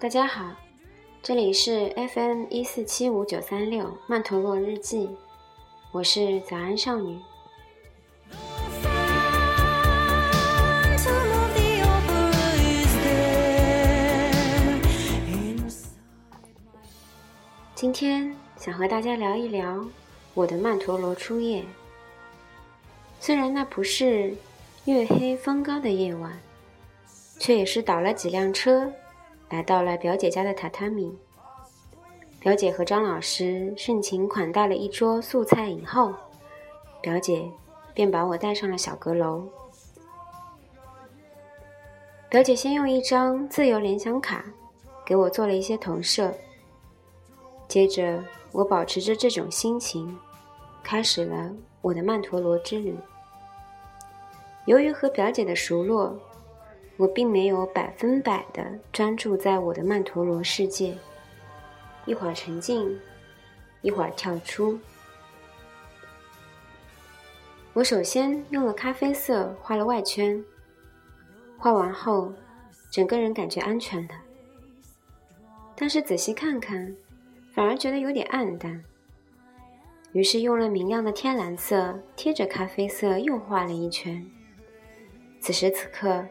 大家好，这里是 FM 一四七五九三六曼陀罗日记，我是早安少女。今天想和大家聊一聊我的曼陀罗初夜。虽然那不是月黑风高的夜晚，却也是倒了几辆车，来到了表姐家的榻榻米。表姐和张老师盛情款待了一桌素菜以后，表姐便把我带上了小阁楼。表姐先用一张自由联想卡给我做了一些投射。接着，我保持着这种心情，开始了我的曼陀罗之旅。由于和表姐的熟络，我并没有百分百的专注在我的曼陀罗世界，一会儿沉浸，一会儿跳出。我首先用了咖啡色画了外圈，画完后，整个人感觉安全了。但是仔细看看。反而觉得有点暗淡，于是用了明亮的天蓝色贴着咖啡色又画了一圈。此时此刻，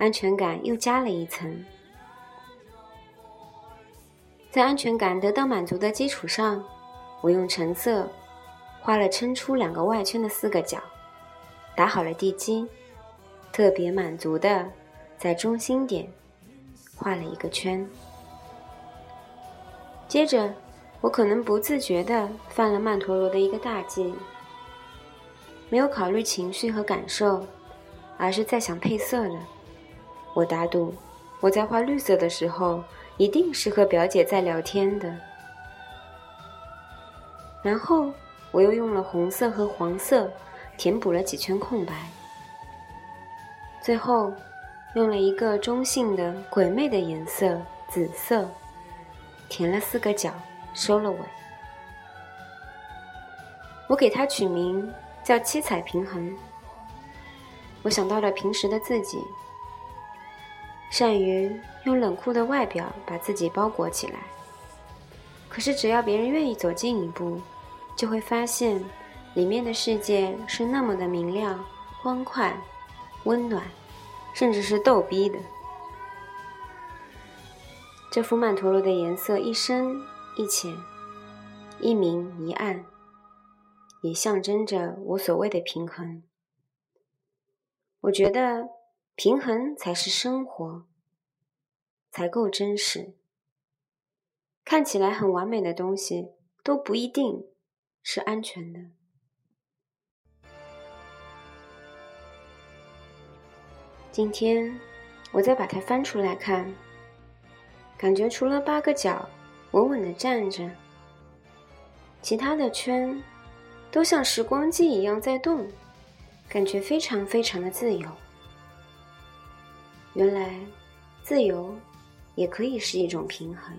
安全感又加了一层。在安全感得到满足的基础上，我用橙色画了撑出两个外圈的四个角，打好了地基，特别满足的在中心点画了一个圈。接着，我可能不自觉的犯了曼陀罗的一个大忌，没有考虑情绪和感受，而是在想配色了。我打赌，我在画绿色的时候，一定是和表姐在聊天的。然后，我又用了红色和黄色填补了几圈空白，最后，用了一个中性的鬼魅的颜色——紫色。填了四个角，收了尾。我给它取名叫七彩平衡。我想到了平时的自己，善于用冷酷的外表把自己包裹起来。可是只要别人愿意走近一步，就会发现里面的世界是那么的明亮、欢快、温暖，甚至是逗逼的。这幅曼陀罗的颜色一深一浅，一明一暗，也象征着我所谓的平衡。我觉得平衡才是生活，才够真实。看起来很完美的东西都不一定是安全的。今天我再把它翻出来看。感觉除了八个角稳稳的站着，其他的圈都像时光机一样在动，感觉非常非常的自由。原来，自由也可以是一种平衡。